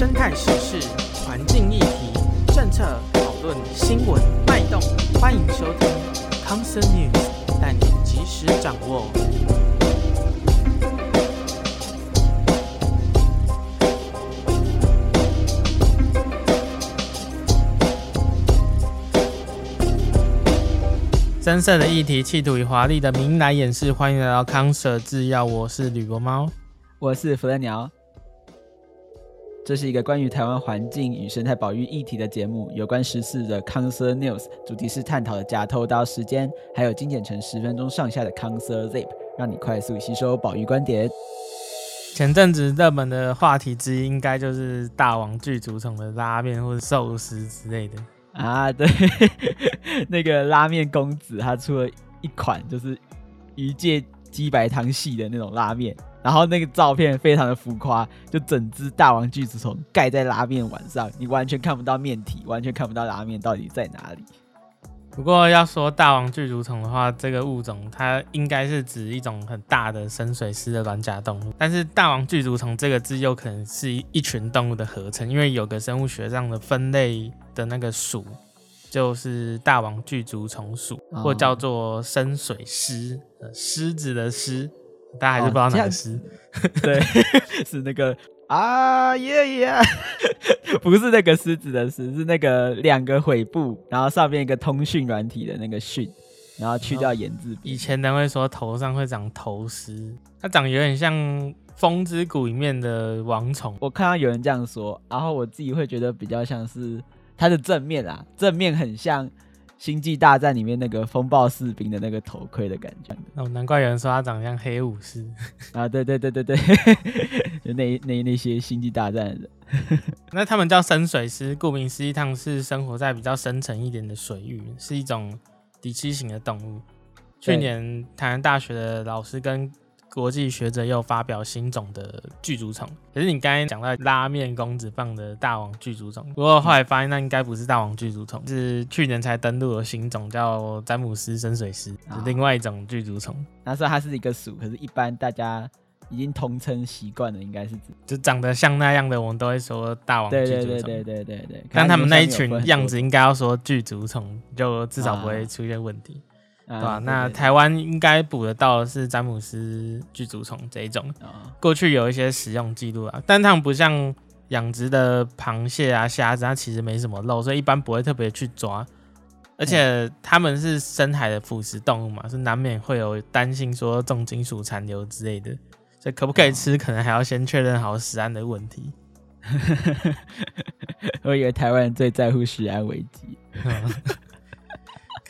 生态时事、环境议题、政策讨论、新闻脉动，欢迎收听康 Sir News，带你及时掌握。深色的议题，企图以华丽的名来掩饰。欢迎来到康 Sir 制药，我是吕伯猫，我是福乐鸟。这是一个关于台湾环境与生态保育议题的节目，有关时事的康 Sir News，主题是探讨的假偷刀时间，还有精简成十分钟上下的 Cancer Zip，让你快速吸收保育观点。前阵子热门的话题之一，应该就是大王具足虫的拉面或者寿司之类的。啊，对，那个拉面公子他出了一款就是鱼介鸡白汤系的那种拉面，然后那个照片非常的浮夸，就整只大王巨足虫盖在拉面碗上，你完全看不到面体，完全看不到拉面到底在哪里。不过要说大王巨足虫的话，这个物种它应该是指一种很大的深水丝的软甲动物，但是大王巨足虫这个字又可能是一群动物的合成，因为有个生物学上的分类。的那个属就是大王巨足虫属，或叫做深水狮，狮子的狮，大家还是不知道哪个狮？哦、对，是那个啊耶耶，不是那个狮子的狮，是那个两个悔部，然后上面一个通讯软体的那个讯，然后去掉言字。以前人会说头上会长头虱，它长有点像风之谷里面的王虫。我看到有人这样说，然后我自己会觉得比较像是。它的正面啊，正面很像《星际大战》里面那个风暴士兵的那个头盔的感觉。哦，难怪有人说他长得像黑武士啊！对对对对对，就那那那些星际大战的人。那他们叫深水师，顾名思义，他们是生活在比较深层一点的水域，是一种底栖型的动物。去年台南大学的老师跟国际学者又发表新种的巨足虫，可是你刚才讲到拉面公子放的大王巨足虫，不过后来发现那应该不是大王巨足虫，是去年才登陆的新种叫詹姆斯深水狮，是另外一种巨足虫。他说它是一个属，可是一般大家已经通称习惯了，应该是指就长得像那样的，我们都会说大王巨足虫。对对对对对对。但他们那一群样子应该要说巨足虫，就至少不会出现问题。啊对吧？那台湾应该捕得到的是詹姆斯巨足虫这一种，过去有一些使用记录啊，但他们不像养殖的螃蟹啊、虾子，它其实没什么肉，所以一般不会特别去抓。而且他们是深海的腐食动物嘛，是难免会有担心说重金属残留之类的，所以可不可以吃，可能还要先确认好食安的问题。我以为台湾人最在乎食安危机。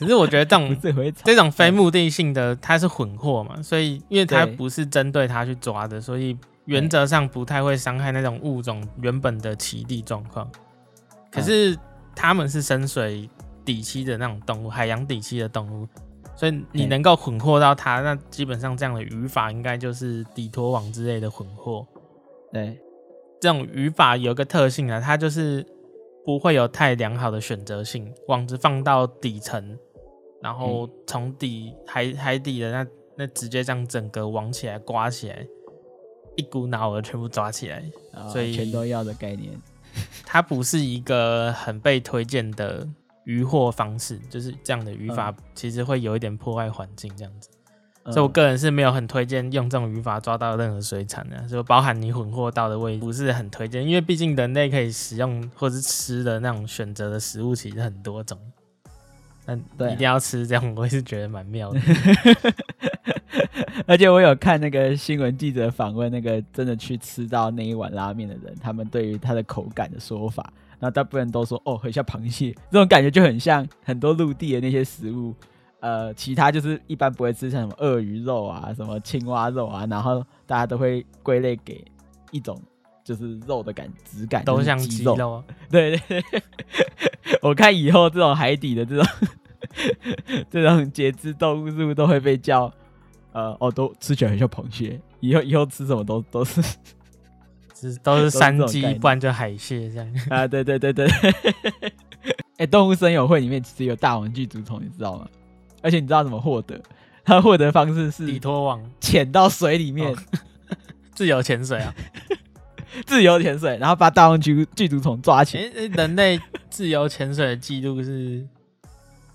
可是我觉得这种 这种非目的性的，它是混货嘛，所以因为它不是针对它去抓的，所以原则上不太会伤害那种物种原本的栖地状况。可是它们是深水底栖的那种动物，海洋底栖的动物，所以你能够混货到它，那基本上这样的渔法应该就是底拖网之类的混货。对，这种渔法有个特性啊，它就是不会有太良好的选择性，网子放到底层。然后从底海海底的那那直接这样整个网起来刮起来，一股脑的全部抓起来，哦、所以全都要的概念。它不是一个很被推荐的渔获方式，就是这样的渔法其实会有一点破坏环境这样子。嗯、所以我个人是没有很推荐用这种渔法抓到任何水产的，就包含你混货到的位置不是很推荐，因为毕竟人类可以使用或是吃的那种选择的食物其实很多种。嗯，对，一定要吃这样，我也是觉得蛮妙的。而且我有看那个新闻记者访问那个真的去吃到那一碗拉面的人，他们对于它的口感的说法，那大部分人都说哦，很像螃蟹，这种感觉就很像很多陆地的那些食物。呃，其他就是一般不会吃，像什么鳄鱼肉啊、什么青蛙肉啊，然后大家都会归类给一种就是肉的感质感，都像鸡肉。对对对，我看以后这种海底的这种。这种节肢动物是不是都会被叫？呃，哦，都吃起来很像螃蟹。以后以后吃什么都都是，是都是山鸡，不然就海蟹这样啊。对对对对。哎、欸，动物森友会里面其实有大玩具竹虫，你知道吗？而且你知道怎么获得？它获得方式是底拖网，潜到水里面，哦、自由潜水啊。自由潜水，然后把大王巨巨足虫抓起来。欸，人类自由潜水的记录是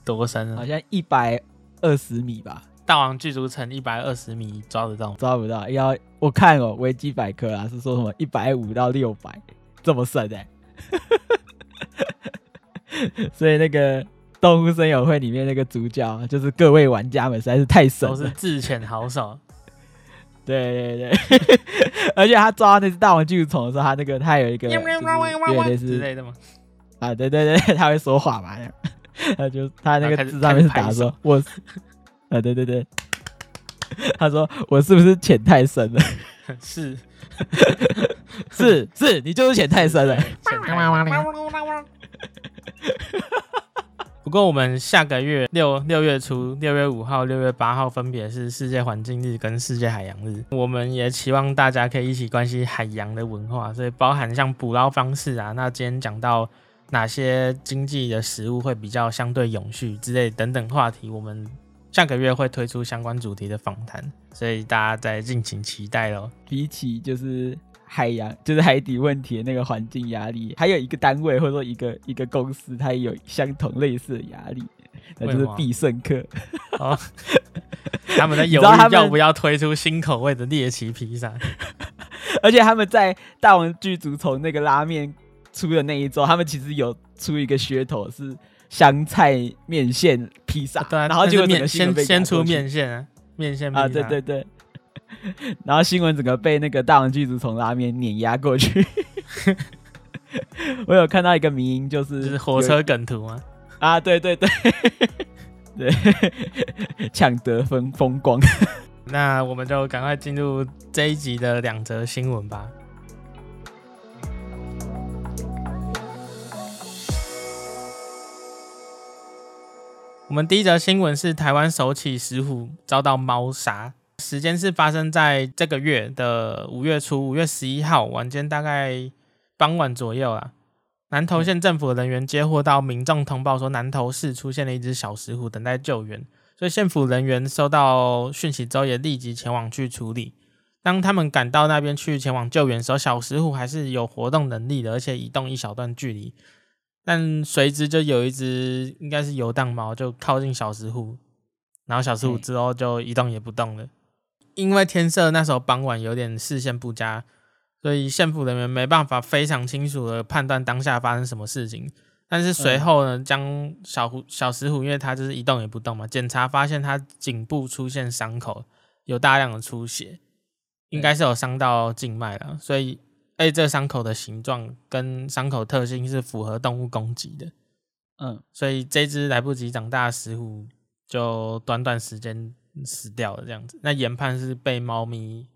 多深啊？好像一百二十米吧。大王巨足虫一百二十米抓得到？抓不到。要我看哦，维基百科啊是说什么一百五到六百这么深的，欸。所以那个动物森友会里面那个主角就是各位玩家们实在是太神了，都是自潜好手。对对对，而且他抓那只大王巨足虫的时候，他那个他有一个，有点类似之类的嘛？啊，对对对，他会说话嘛？他就他那个字上面是打说，我，啊，对对对，他说我是不是潜太深了？是，是是，你就是潜太深了。不过，我们下个月六六月初，六月五号、六月八号分别是世界环境日跟世界海洋日。我们也期望大家可以一起关心海洋的文化，所以包含像捕捞方式啊，那今天讲到哪些经济的食物会比较相对永续之类等等话题，我们下个月会推出相关主题的访谈，所以大家再敬请期待喽。比起就是。海洋 就是海底问题的那个环境压力，还有一个单位或者说一个一个公司，它也有相同类似的压力，那就是必胜客。哦，他们在犹豫要不要推出新口味的猎奇披萨，而且他们在大王剧组从那个拉面出的那一周，他们其实有出一个噱头是香菜面线披萨，对、啊，然后就面先先出面线啊，面线啊，对对对。然后新闻整个被那个大王巨足从拉面碾压过去。我有看到一个迷音，就是，就是火车梗图吗？啊，对对对，对，抢得分风光。那我们就赶快进入这一集的两则新闻吧。我们第一则新闻是台湾首起石虎遭到猫杀。时间是发生在这个月的五月初，五月十一号晚间，大概傍晚左右啊。南投县政府人员接获到民众通报说，南投市出现了一只小石虎，等待救援。所以县府人员收到讯息之后，也立即前往去处理。当他们赶到那边去前往救援的时候，小石虎还是有活动能力的，而且移动一小段距离。但随之就有一只应该是游荡猫，就靠近小石虎，然后小石虎之后就一动也不动了。因为天色那时候傍晚有点视线不佳，所以县府人员没办法非常清楚的判断当下发生什么事情。但是随后呢，将小虎小石虎，因为它就是一动也不动嘛，检查发现它颈部出现伤口，有大量的出血，应该是有伤到静脉了。所以，哎，这伤口的形状跟伤口特性是符合动物攻击的。嗯，所以这只来不及长大的石虎就短短时间。死掉了这样子，那研判是被猫咪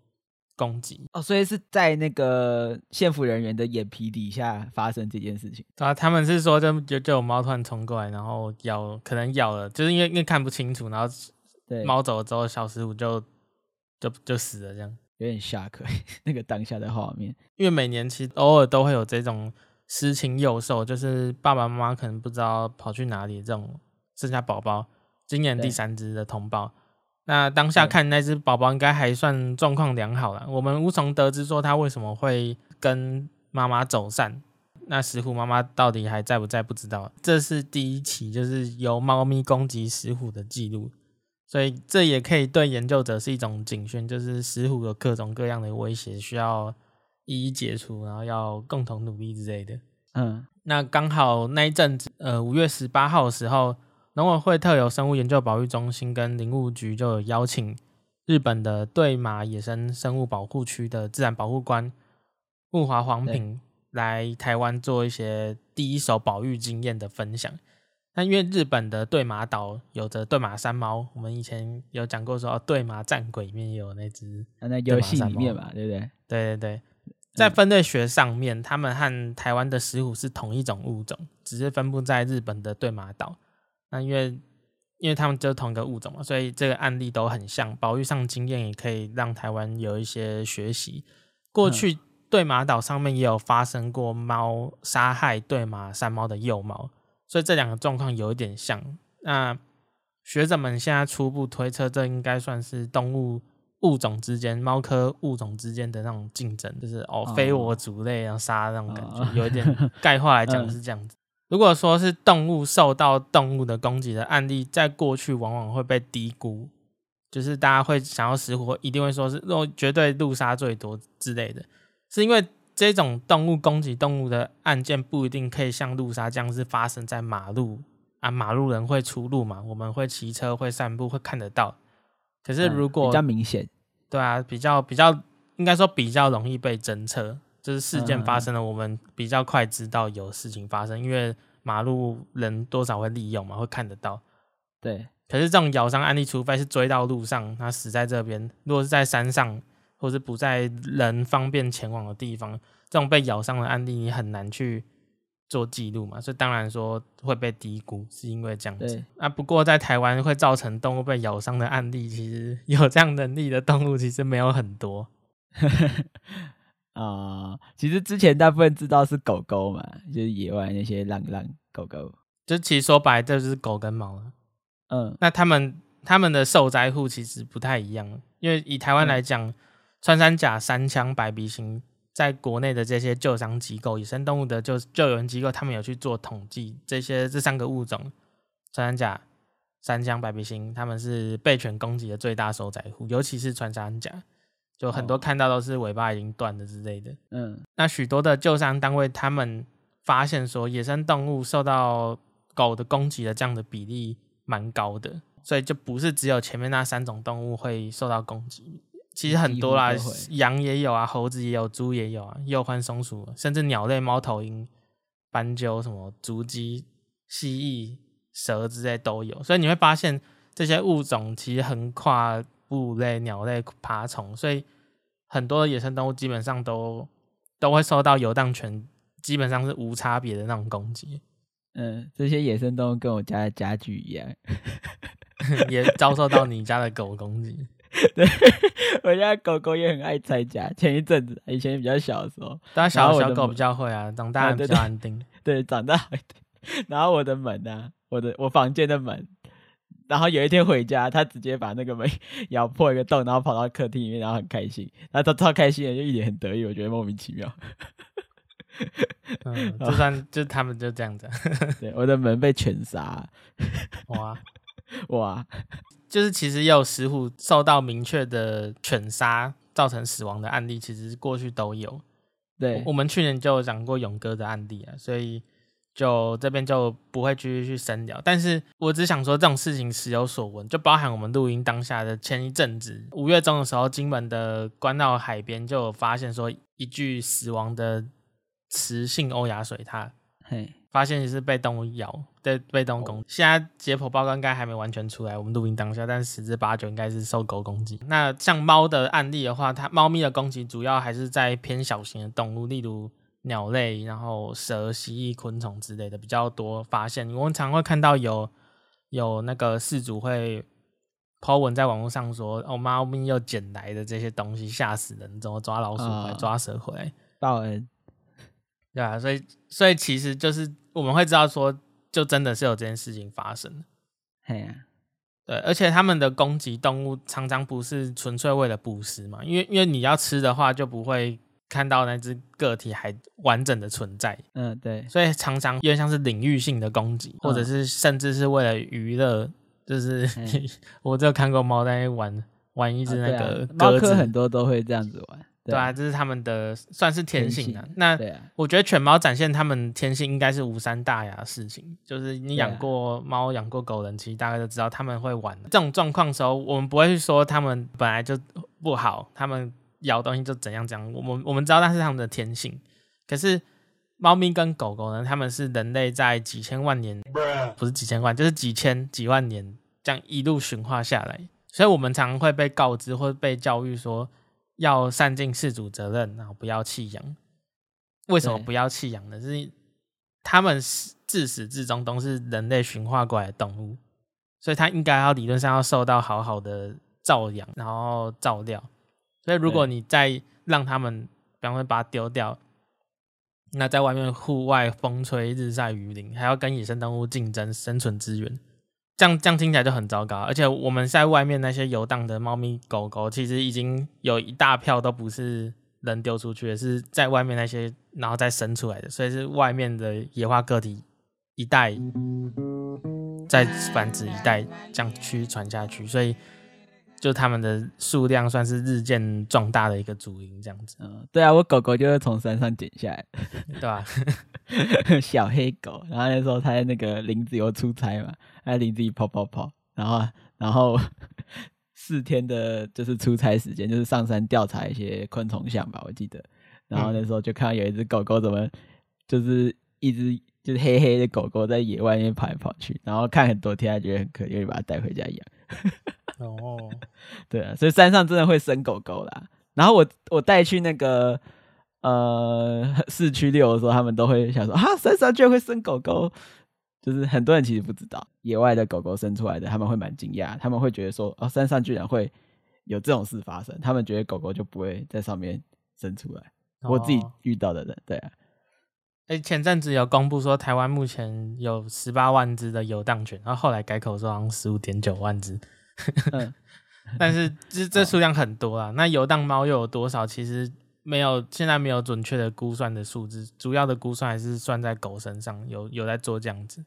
攻击哦，所以是在那个县府人员的眼皮底下发生这件事情。对啊，他们是说就就就有猫突然冲过来，然后咬，可能咬了，就是因为因为看不清楚，然后猫走了之后，小石虎就就就死了，这样有点吓客。那个当下的画面，因为每年其实偶尔都会有这种失亲幼兽，就是爸爸妈妈可能不知道跑去哪里，这种剩下宝宝，今年第三只的通报。那当下看那只宝宝应该还算状况良好了，我们无从得知说它为什么会跟妈妈走散。那石虎妈妈到底还在不在？不知道。这是第一起就是由猫咪攻击石虎的记录，所以这也可以对研究者是一种警讯，就是石虎有各种各样的威胁，需要一一解除，然后要共同努力之类的。嗯，那刚好那一阵子，呃，五月十八号的时候。农委会特有生物研究保育中心跟林务局就有邀请日本的对马野生生物保护区的自然保护官木华黄平来台湾做一些第一手保育经验的分享。那因为日本的对马岛有着对马山猫，我们以前有讲过说对马战鬼里面有那只，那游戏里面嘛，对不对？对对对，在分类学上面，他们和台湾的石虎是同一种物种，只是分布在日本的对马岛。那因为，因为他们就是同一个物种嘛，所以这个案例都很像，保育上经验也可以让台湾有一些学习。过去对马岛上面也有发生过猫杀害对马山猫的幼猫，所以这两个状况有一点像。那学者们现在初步推测，这应该算是动物物种之间，猫科物种之间的那种竞争，就是哦，哦非我族类然后杀那种感觉，哦、有一点 概括来讲是这样子。嗯、如果说是动物受到动物的攻击的案例，在过去往往会被低估，就是大家会想要死活，一定会说是肉绝对路杀最多之类的，是因为这种动物攻击动物的案件不一定可以像路杀这样是发生在马路啊，马路人会出入嘛，我们会骑车会散步会看得到。可是如果、嗯、比较明显，对啊，比较比较应该说比较容易被侦测，就是事件发生了，我们比较快知道有事情发生，因为马路人多少会利用嘛，会看得到。对，可是这种咬伤案例，除非是追到路上，他死在这边；如果是在山上，或是不在人方便前往的地方，这种被咬伤的案例，你很难去。做记录嘛，所以当然说会被低估，是因为这样子。对啊，不过在台湾会造成动物被咬伤的案例，其实 有这样能力的动物其实没有很多。啊、呃，其实之前大部分知道是狗狗嘛，就是野外那些浪浪狗狗。就其实说白，这就是狗跟猫。嗯，那他们他们的受灾户其实不太一样，因为以台湾来讲，嗯、穿山甲、山枪、白鼻星。在国内的这些救伤机构、野生动物的救救援机构，他们有去做统计，这些这三个物种，穿山甲、山枪、白鼻星，他们是被犬攻击的最大受灾户，尤其是穿山甲，就很多看到都是尾巴已经断了之类的。嗯，那许多的救伤单位，他们发现说，野生动物受到狗的攻击的这样的比例蛮高的，所以就不是只有前面那三种动物会受到攻击。其实很多啦，羊也有啊，猴子也有，猪也有啊，鼬獾、松鼠，甚至鸟类，猫头鹰、斑鸠、什么竹鸡、蜥蜴、蛇之类都有。所以你会发现，这些物种其实横跨哺乳类、鸟类、爬虫，所以很多的野生动物基本上都都会受到游荡犬基本上是无差别的那种攻击。嗯，这些野生动物跟我家的家具一样，也遭受到你家的狗攻击。对，我家狗狗也很爱拆家。前一阵子，以前比较小的时候，当然小小狗比较会啊，长大比较安定。对，长大会。然后我的门啊，我的我房间的门，然后有一天回家，他直接把那个门 咬破一个洞，然后跑到客厅里面，然后很开心，然后他超开心的，就一脸很得意，我觉得莫名其妙。嗯，就算就他们就这样子。对，我的门被犬杀。哇 哇！就是其实也有石虎受到明确的犬杀造成死亡的案例，其实过去都有。对，我，我们去年就有讲过勇哥的案例啊，所以就这边就不会继续去深聊。但是我只想说，这种事情时有所闻，就包含我们录音当下的前一阵子，五月中的时候，金门的关闹海边就有发现说一具死亡的雌性欧亚水獭。嘿。发现是被动物咬，对，被动物攻。现在解剖报告应该还没完全出来，我们录音当下，但十之八九应该是受狗攻击。那像猫的案例的话，它猫咪的攻击主要还是在偏小型的动物，例如鸟类，然后蛇、蜥蜴、昆虫之类的比较多发现。我们常会看到有有那个事主会 po 文在网络上说：“哦，猫咪又捡来的这些东西吓死人，怎么抓老鼠回来，抓蛇回来，报恩。”对啊，所以所以其实就是我们会知道说，就真的是有这件事情发生。嘿啊，对，而且他们的攻击动物常常不是纯粹为了捕食嘛，因为因为你要吃的话，就不会看到那只个体还完整的存在。嗯，对，所以常常有点像是领域性的攻击，或者是甚至是为了娱乐，就是、嗯、我就看过猫在玩玩一只那个鸽子，猫科很多都会这样子玩。对啊，这是他们的算是天性的。那我觉得犬猫展现他们天性应该是无伤大雅的事情。就是你养过猫、养过狗人，其实大概都知道他们会玩。这种状况的时候，我们不会去说他们本来就不好，他们咬东西就怎样怎样。我们我们知道那是他们的天性。可是猫咪跟狗狗呢，他们是人类在几千万年，不是几千万，就是几千几万年这样一路驯化下来。所以我们常常会被告知或被教育说。要善尽饲主责任，然后不要弃养。为什么不要弃养呢？是他们自始至终都是人类驯化过来的动物，所以它应该要理论上要受到好好的照养，然后照料。所以如果你再让他们，比方说把它丢掉，那在外面户外风吹日晒雨淋，还要跟野生动物竞争生存资源，这样这样听起来就很糟糕。而且我们在外面那些游荡的猫咪狗狗，其实已经有一大票都不是人丢出去的，是在外面那些然后再生出来的，所以是外面的野化个体一代再繁殖一代这样去传下去，所以。就他们的数量算是日渐壮大的一个主因，这样子。嗯，对啊，我狗狗就是从山上捡下来，对吧、啊？小黑狗，然后那时候他在那个林子有出差嘛，在林子里跑跑跑，然后然后 四天的就是出差时间，就是上山调查一些昆虫相吧，我记得。然后那时候就看到有一只狗狗怎么就是一只就是黑黑的狗狗在野外面跑来跑去，然后看很多天，还觉得很可爱，就把它带回家养。哦，对啊，所以山上真的会生狗狗啦。然后我我带去那个呃市区遛的时候，他们都会想说啊，山上居然会生狗狗，就是很多人其实不知道野外的狗狗生出来的，他们会蛮惊讶，他们会觉得说哦，山上居然会有这种事发生，他们觉得狗狗就不会在上面生出来。我自己遇到的人，对啊。哎，前阵子有公布说，台湾目前有十八万只的游荡犬，然后后来改口说好像十五点九万只，嗯、但是这这数量很多啊。那游荡猫又有多少？其实没有，现在没有准确的估算的数字，主要的估算还是算在狗身上，有有在做这样子。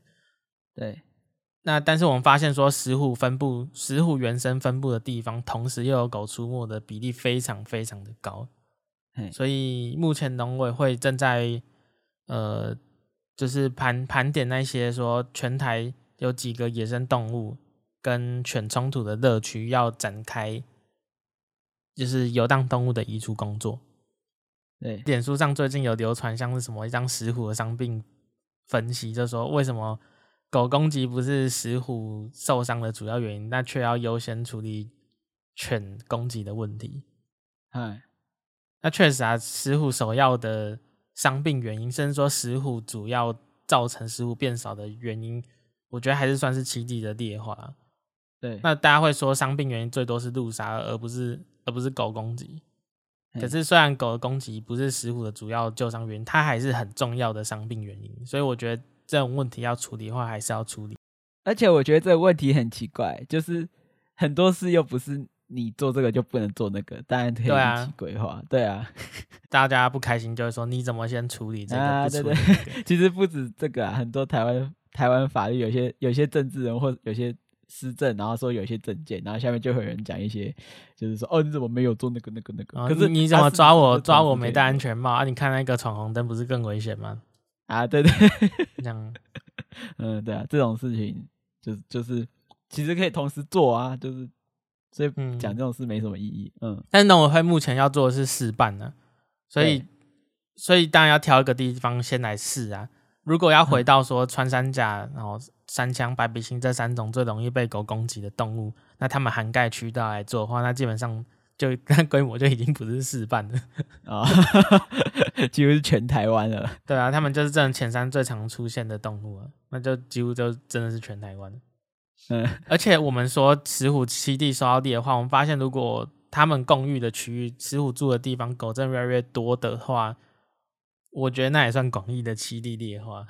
对，那但是我们发现说，石虎分布，石虎原生分布的地方，同时又有狗出没的比例非常非常的高，所以目前农委会正在。呃，就是盘盘点那些说全台有几个野生动物跟犬冲突的乐区，要展开就是游荡动物的移除工作。对，脸书上最近有流传像是什么一张石虎的伤病分析，就说为什么狗攻击不是石虎受伤的主要原因，那却要优先处理犬攻击的问题。哎，那确实啊，石虎首要的。伤病原因，甚至说石虎主要造成石虎变少的原因，我觉得还是算是栖地的劣化。对，那大家会说伤病原因最多是路杀，而不是而不是狗攻击。可是虽然狗的攻击不是石虎的主要救伤原因，它还是很重要的伤病原因。所以我觉得这种问题要处理的话，还是要处理。而且我觉得这个问题很奇怪，就是很多事又不是。你做这个就不能做那个，当然可以一起规划。对啊，大家不开心就会说你怎么先处理这个？啊、不处理对对，其实不止这个啊，很多台湾台湾法律有些有些政治人或有些施政，然后说有些证件，然后下面就会有人讲一些，就是说哦，你怎么没有做那个那个那个？哦、可是你怎么抓我抓我没戴安全帽啊？你看那个闯红灯不是更危险吗？啊，对对，这样，嗯，对啊，这种事情就是就是其实可以同时做啊，就是。所以讲这种事没什么意义，嗯，嗯，但是农委会目前要做的是试办呢，所以所以当然要挑一个地方先来试啊。如果要回到说穿山甲，然后山枪、白鼻星这三种最容易被狗攻击的动物，那他们涵盖渠道来做的话，那基本上就 那规模就已经不是试办了啊，哦、几乎是全台湾了。对啊，他们就是这种前山最常出现的动物啊，那就几乎就真的是全台湾。嗯，而且我们说石虎七地受到地的话，我们发现如果他们共育的区域，石虎住的地方狗真越来越多的话，我觉得那也算广义的栖地劣化，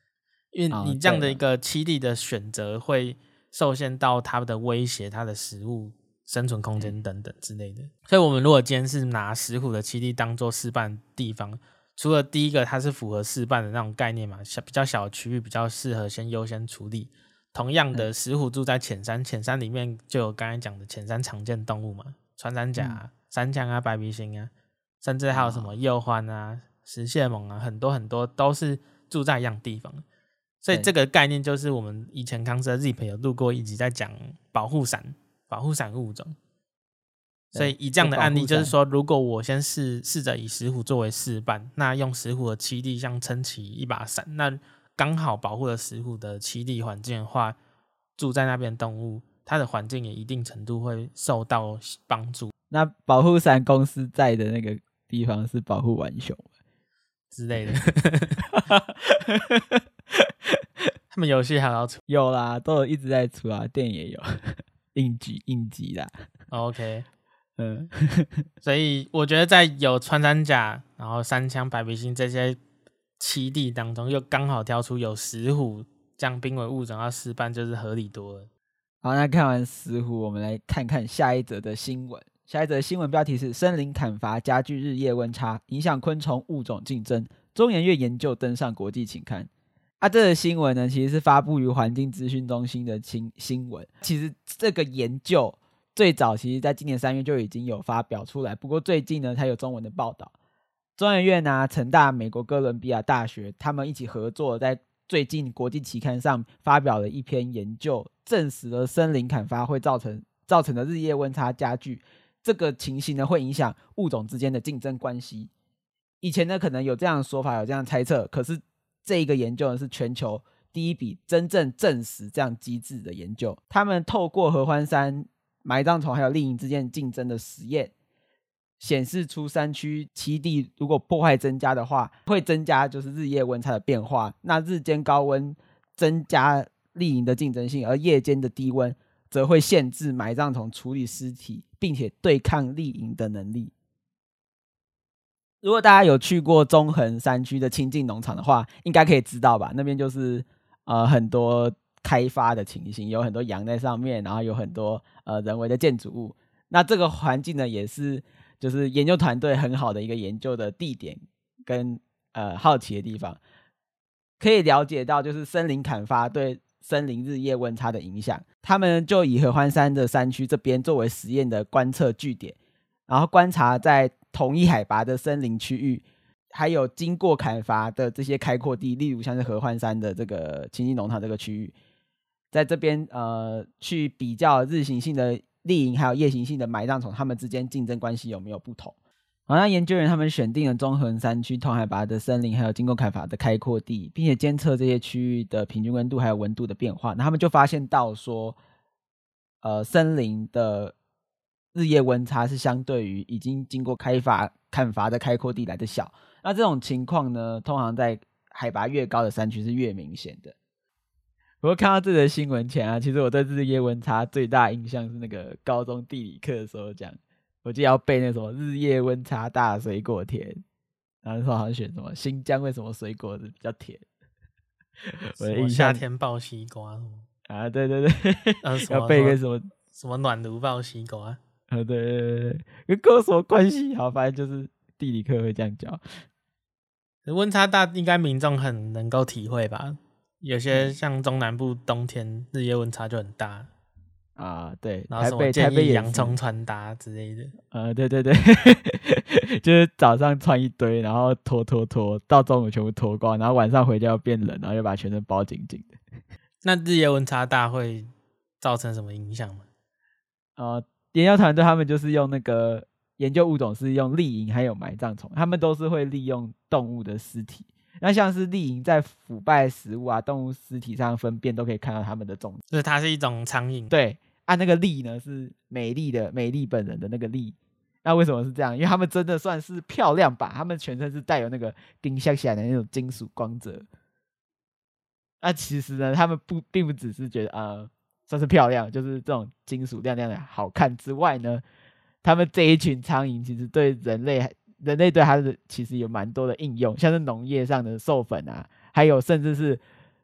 因为你这样的一个七地的选择会受限到它的威胁、它的食物生存空间等等之类的。所以，我们如果今天是拿石虎的七地当做示范地方，除了第一个它是符合示范的那种概念嘛，小比较小的区域比较适合先优先处理。同样的，石虎住在浅山，浅山里面就有刚才讲的浅山常见动物嘛，穿山甲、啊、山羌啊、白鼻星啊，甚至还有什么鼬獾啊、石蟹獴啊，很多很多都是住在一样地方。所以这个概念就是我们以前康 Sir Zip 有录过一集在讲保护伞、保护伞物种。所以以这样的案例，就是说，如果我先试试着以石虎作为示范，那用石虎的栖地像撑起一把伞，那。刚好保护了石虎的栖地环境的话，住在那边动物，它的环境也一定程度会受到帮助。那保护伞公司在的那个地方是保护浣熊之类的，他们游戏还要出？有啦，都有一直在出啊，电影也有，应急应急啦。OK，嗯，所以我觉得在有穿山甲，然后三枪、白鼻星这些。七地当中又刚好挑出有石虎将濒危物种要试办就是合理多了。好，那看完石虎，我们来看看下一则的新闻。下一则新闻标题是：森林砍伐加剧日夜温差，影响昆虫物种竞争。中研院研究登上国际期刊。啊，这个新闻呢，其实是发布于环境资讯中心的新新闻。其实这个研究最早其实在今年三月就已经有发表出来，不过最近呢才有中文的报道。中研院啊、成大、美国哥伦比亚大学，他们一起合作，在最近国际期刊上发表了一篇研究，证实了森林砍伐会造成造成的日夜温差加剧。这个情形呢，会影响物种之间的竞争关系。以前呢，可能有这样的说法，有这样的猜测。可是这一个研究呢，是全球第一笔真正证实这样机制的研究。他们透过合欢山埋葬虫还有丽营之间竞争的实验，显示出山区栖地如果破坏增加的话，会增加就是日夜温差的变化。那日间高温增加丽营的竞争性，而夜间的低温则会限制埋葬虫处理尸体。并且对抗丽营的能力。如果大家有去过中横山区的清境农场的话，应该可以知道吧？那边就是呃很多开发的情形，有很多羊在上面，然后有很多呃人为的建筑物。那这个环境呢，也是就是研究团队很好的一个研究的地点跟呃好奇的地方，可以了解到就是森林砍伐对。森林日夜温差的影响，他们就以合欢山的山区这边作为实验的观测据点，然后观察在同一海拔的森林区域，还有经过砍伐的这些开阔地，例如像是合欢山的这个清境农场这个区域，在这边呃去比较日行性的丽营还有夜行性的埋葬虫，它们之间竞争关系有没有不同？好，那研究员他们选定了中横山区同海拔的森林，还有经过砍伐的开阔地，并且监测这些区域的平均温度还有温度的变化。那他们就发现到说，呃，森林的日夜温差是相对于已经经过开发砍伐的开阔地来的小。那这种情况呢，通常在海拔越高的山区是越明显的。不过看到这则新闻前啊，其实我对日夜温差最大印象是那个高中地理课的时候讲。我就要背那什么日夜温差大水果甜，然后说好像选什么新疆为什么水果比较甜？我夏天抱西瓜啊，对对对，啊、要背个什么什么暖炉抱西瓜？啊，对对对对，跟哥什么关系？好，反正就是地理课会这样教。温差大，应该民众很能够体会吧？有些像中南部冬天日夜温差就很大。啊，对，然后什么建议洋葱穿搭之类的，呃，对对对，就是早上穿一堆，然后脱脱脱，到中午全部脱光，然后晚上回家要变冷，然后又把全身包紧紧的。那日夜温差大会造成什么影响吗？呃，研究团队他们就是用那个研究物种是用丽蝇还有埋葬虫，他们都是会利用动物的尸体。那像是丽蝇在腐败食物啊、动物尸体上粪便都可以看到它们的踪迹，就是它是一种苍蝇。对，按、啊、那个丽呢是美丽的美丽本人的那个丽。那为什么是这样？因为它们真的算是漂亮吧？它们全身是带有那个金闪闪的那种金属光泽。那其实呢，他们不并不只是觉得啊、呃、算是漂亮，就是这种金属亮亮的好看之外呢，他们这一群苍蝇其实对人类。人类对它的其实有蛮多的应用，像是农业上的授粉啊，还有甚至是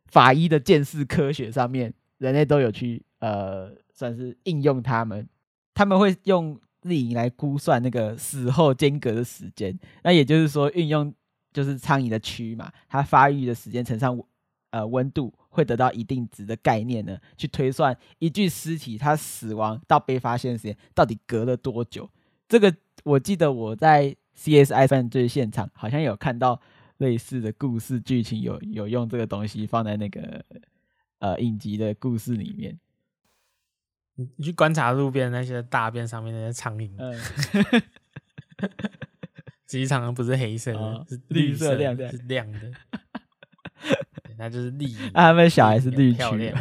法医的鉴识科学上面，人类都有去呃算是应用它们。他们会用丽蝇来估算那个死后间隔的时间，那也就是说运用就是苍蝇的蛆嘛，它发育的时间乘上呃温度，会得到一定值的概念呢，去推算一具尸体它死亡到被发现的时间到底隔了多久。这个我记得我在。CSI 犯罪现场好像有看到类似的故事剧情，有有用这个东西放在那个呃影集的故事里面。你去观察路边那些大便上面那些苍蝇，嗯，实际上不是黑色的，哦、是绿色亮的，是亮的。那就是绿。啊，他们小孩是绿蛆。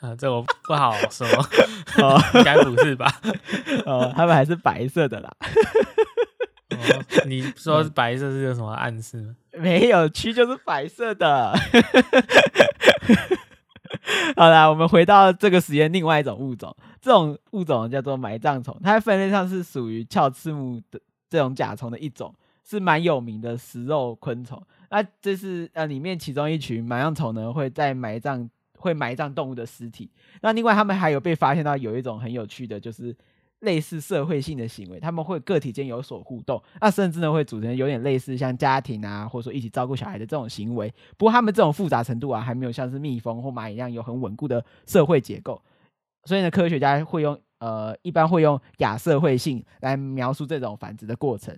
啊，这我不好说，哦，应该不是吧？哦，他们还是白色的啦。哦，你说白色是有什么暗示吗？没有，蛆就是白色的。好啦，我们回到这个实验，另外一种物种，这种物种叫做埋葬虫，它在分类上是属于鞘翅目的这种甲虫的一种，是蛮有名的食肉昆虫。那这是呃里面其中一群埋葬虫呢，会在埋葬会埋葬动物的尸体。那另外他们还有被发现到有一种很有趣的，就是类似社会性的行为，他们会个体间有所互动，那甚至呢会组成有点类似像家庭啊，或者说一起照顾小孩的这种行为。不过他们这种复杂程度啊，还没有像是蜜蜂或蚂蚁一样有很稳固的社会结构。所以呢，科学家会用呃一般会用亚社会性来描述这种繁殖的过程。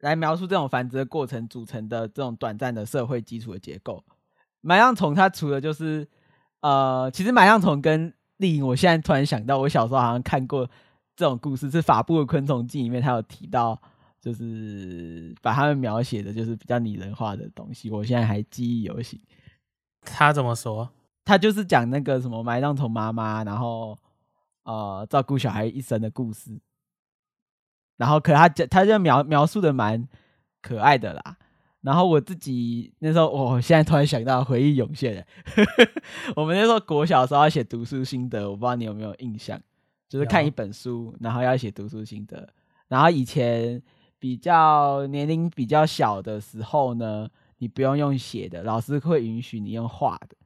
来描述这种繁殖的过程组成的这种短暂的社会基础的结构。埋葬虫它除了就是，呃，其实埋葬虫跟丽颖，我现在突然想到，我小时候好像看过这种故事，是法布的昆虫记里面，他有提到，就是把他们描写的就是比较拟人化的东西，我现在还记忆犹新。他怎么说？他就是讲那个什么埋葬虫妈妈，然后呃照顾小孩一生的故事。然后，可他讲，他就描描述的蛮可爱的啦。然后我自己那时候，我、哦、现在突然想到，回忆涌现了。我们那时候国小的时候要写读书心得，我不知道你有没有印象，就是看一本书，然后要写读书心得。然后以前比较年龄比较小的时候呢，你不用用写的，老师会允许你用画的。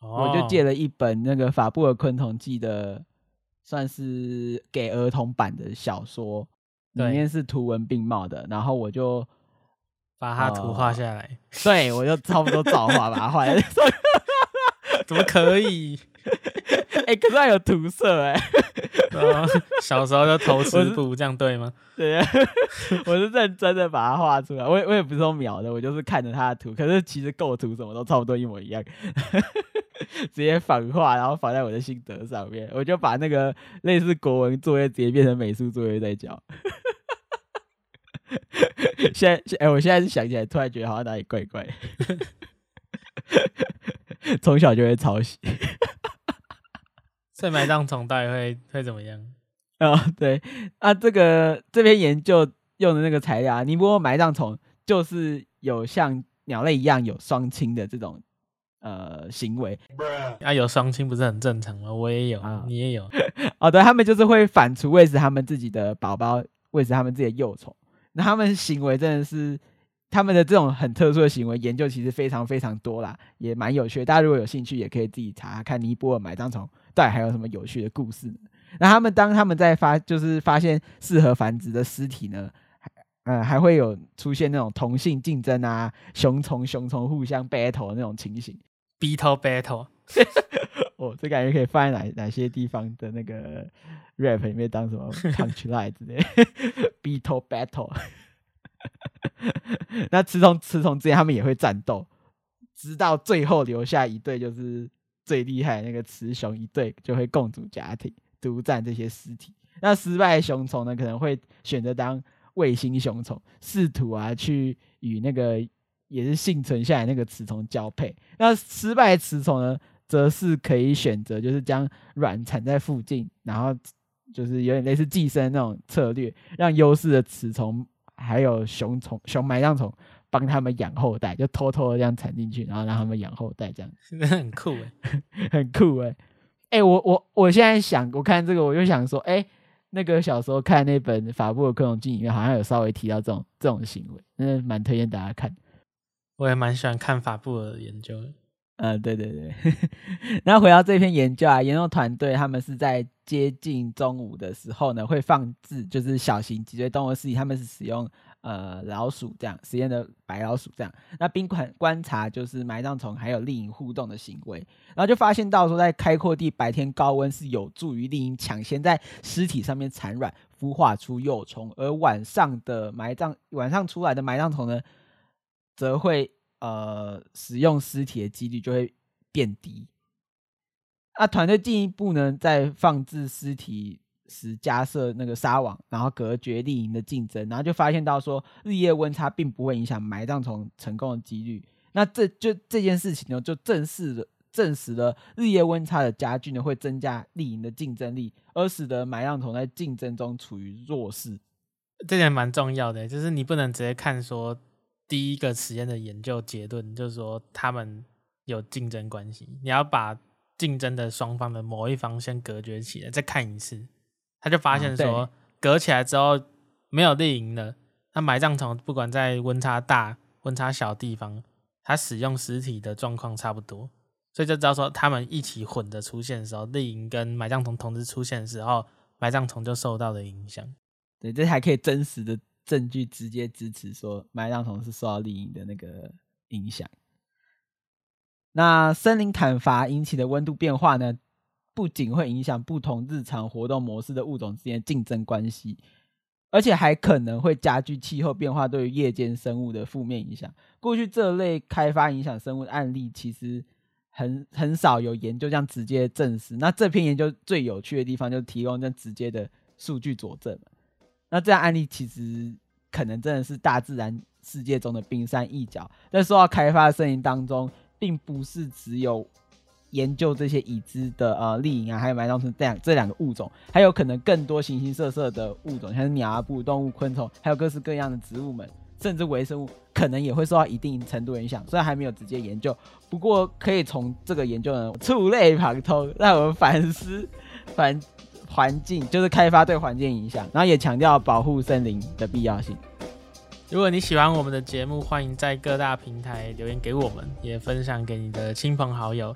哦、我就借了一本那个法布尔昆虫记的。算是给儿童版的小说，里面是图文并茂的，然后我就把它图画下来。对，我就差不多照画把它画下来。怎么可以？哎、欸，可是还有涂色哎、哦。小时候就偷吃布，这样对吗？对呀，我是认真的把它画出来。我也我也不是说描的，我就是看着它的图。可是其实构图什么都差不多一模一样。直接反画，然后仿在我的心得上面。我就把那个类似国文作业直接变成美术作业在交。现在，哎、欸，我现在是想起来，突然觉得好像哪里怪怪。从小就会抄袭。所以埋葬虫到底会会怎么样？啊、哦，对啊，这个这篇研究用的那个材料，尼泊尔埋葬虫就是有像鸟类一样有双亲的这种。呃，行为啊，有双亲不是很正常吗？我也有，啊、你也有。哦，对，他们就是会反刍喂食他们自己的宝宝，喂食他们自己的幼虫。那他们行为真的是，他们的这种很特殊的行为研究其实非常非常多啦，也蛮有趣的。大家如果有兴趣，也可以自己查查看尼泊尔埋葬虫到底还有什么有趣的故事。那他们当他们在发，就是发现适合繁殖的尸体呢，呃，还会有出现那种同性竞争啊，雄虫雄虫互相 battle 的那种情形。Beetle battle，哦，这感觉可以放在哪哪些地方的那个 rap 里面当什么 punchline 之类？Beetle battle，那雌虫雌虫之间他们也会战斗，直到最后留下一对就是最厉害的那个雌雄一对，就会共组家庭，独占这些尸体。那失败的雄虫呢，可能会选择当卫星雄虫，试图啊去与那个。也是幸存下来那个雌虫交配，那失败的雌虫呢，则是可以选择就是将卵产在附近，然后就是有点类似寄生那种策略，让优势的雌虫还有雄虫、雄埋葬虫帮他们养后代，就偷偷的这样产进去，然后让他们养后代，这样。真 的很酷哎，很酷哎，哎、欸，我我我现在想，我看这个我就想说，哎、欸，那个小时候看那本《法布的昆虫记》里面好像有稍微提到这种这种行为，真的蛮推荐大家看。我也蛮喜欢看法布的研究的，呃，对对对。然后 回到这篇研究啊，研究团队他们是在接近中午的时候呢，会放置就是小型脊椎动物尸体，他们是使用呃老鼠这样实验的白老鼠这样，那宾馆观察就是埋葬虫还有丽蝇互动的行为，然后就发现到说，在开阔地白天高温是有助于丽蝇抢先在尸体上面产卵孵化出幼虫，而晚上的埋葬晚上出来的埋葬虫呢，则会呃使用尸体的几率就会变低。那团队进一步呢，在放置尸体时加设那个纱网，然后隔绝丽蝇的竞争，然后就发现到说日夜温差并不会影响埋葬虫成功的几率。那这就这件事情呢，就正式的证实了日夜温差的加剧呢，会增加丽蝇的竞争力，而使得埋葬虫在竞争中处于弱势。这点蛮重要的，就是你不能直接看说。第一个实验的研究结论就是说，他们有竞争关系。你要把竞争的双方的某一方先隔绝起来，再看一次，他就发现说，隔起来之后没有丽蝇了，那埋葬虫不管在温差大、温差小地方，它使用实体的状况差不多，所以就知道说它们一起混的出现的时候，丽蝇跟埋葬虫同时出现的时候，埋葬虫就受到了影响。对，这还可以真实的证据直接支持说麦当虫是受到丽蝇的那个影响。那森林砍伐引起的温度变化呢，不仅会影响不同日常活动模式的物种之间竞争关系，而且还可能会加剧气候变化对于夜间生物的负面影响。过去这类开发影响生物的案例其实很很少有研究这样直接证实。那这篇研究最有趣的地方就提供这直接的数据佐证。那这样案例其实可能真的是大自然世界中的冰山一角，在受到开发的森林当中。并不是只有研究这些已知的呃丽蝇啊，还有埋葬虫这样这两个物种，还有可能更多形形色色的物种，像是鸟啊、哺乳动物、昆虫，还有各式各样的植物们，甚至微生物，可能也会受到一定程度影响。虽然还没有直接研究，不过可以从这个研究呢触类旁通，让我们反思反环境，就是开发对环境影响，然后也强调保护森林的必要性。如果你喜欢我们的节目，欢迎在各大平台留言给我们，也分享给你的亲朋好友。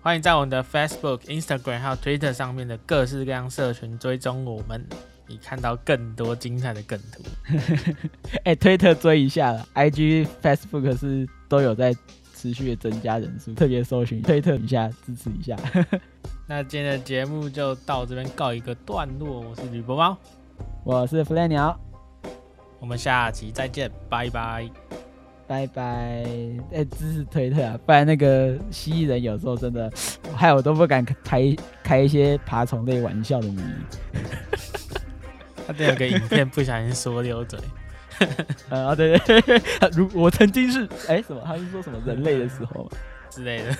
欢迎在我们的 Facebook、Instagram 还有 Twitter 上面的各式各样社群追踪我们，以看到更多精彩的梗图。哎、欸，Twitter 追一下了，IG、Facebook 是都有在持续的增加人数，特别搜寻 Twitter 一下支持一下。那今天的节目就到这边告一个段落，我是吕波猫，我是弗莱鸟。我们下期再见，拜拜，拜拜。哎、欸，支持推特啊，不然那个蜥蜴人有时候真的，害我都不敢开开一些爬虫类玩笑的谜。他这有个影片不小心说溜嘴。啊，对对对，如我曾经是哎、欸、什么？他是说什么人类的时候之类的。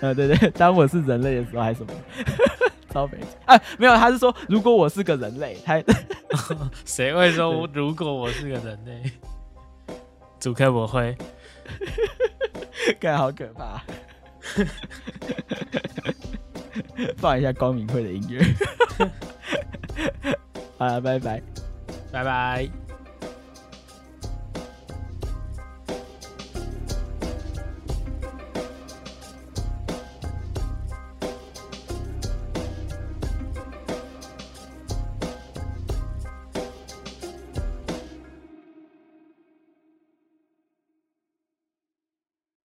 啊，对对，当我是人类的时候还是什么？超肥啊！没有，他是说如果我是个人类，他谁会说如果我是个人类？主客我会，看好可怕！放一下光明会的音乐。好了，拜拜，拜拜。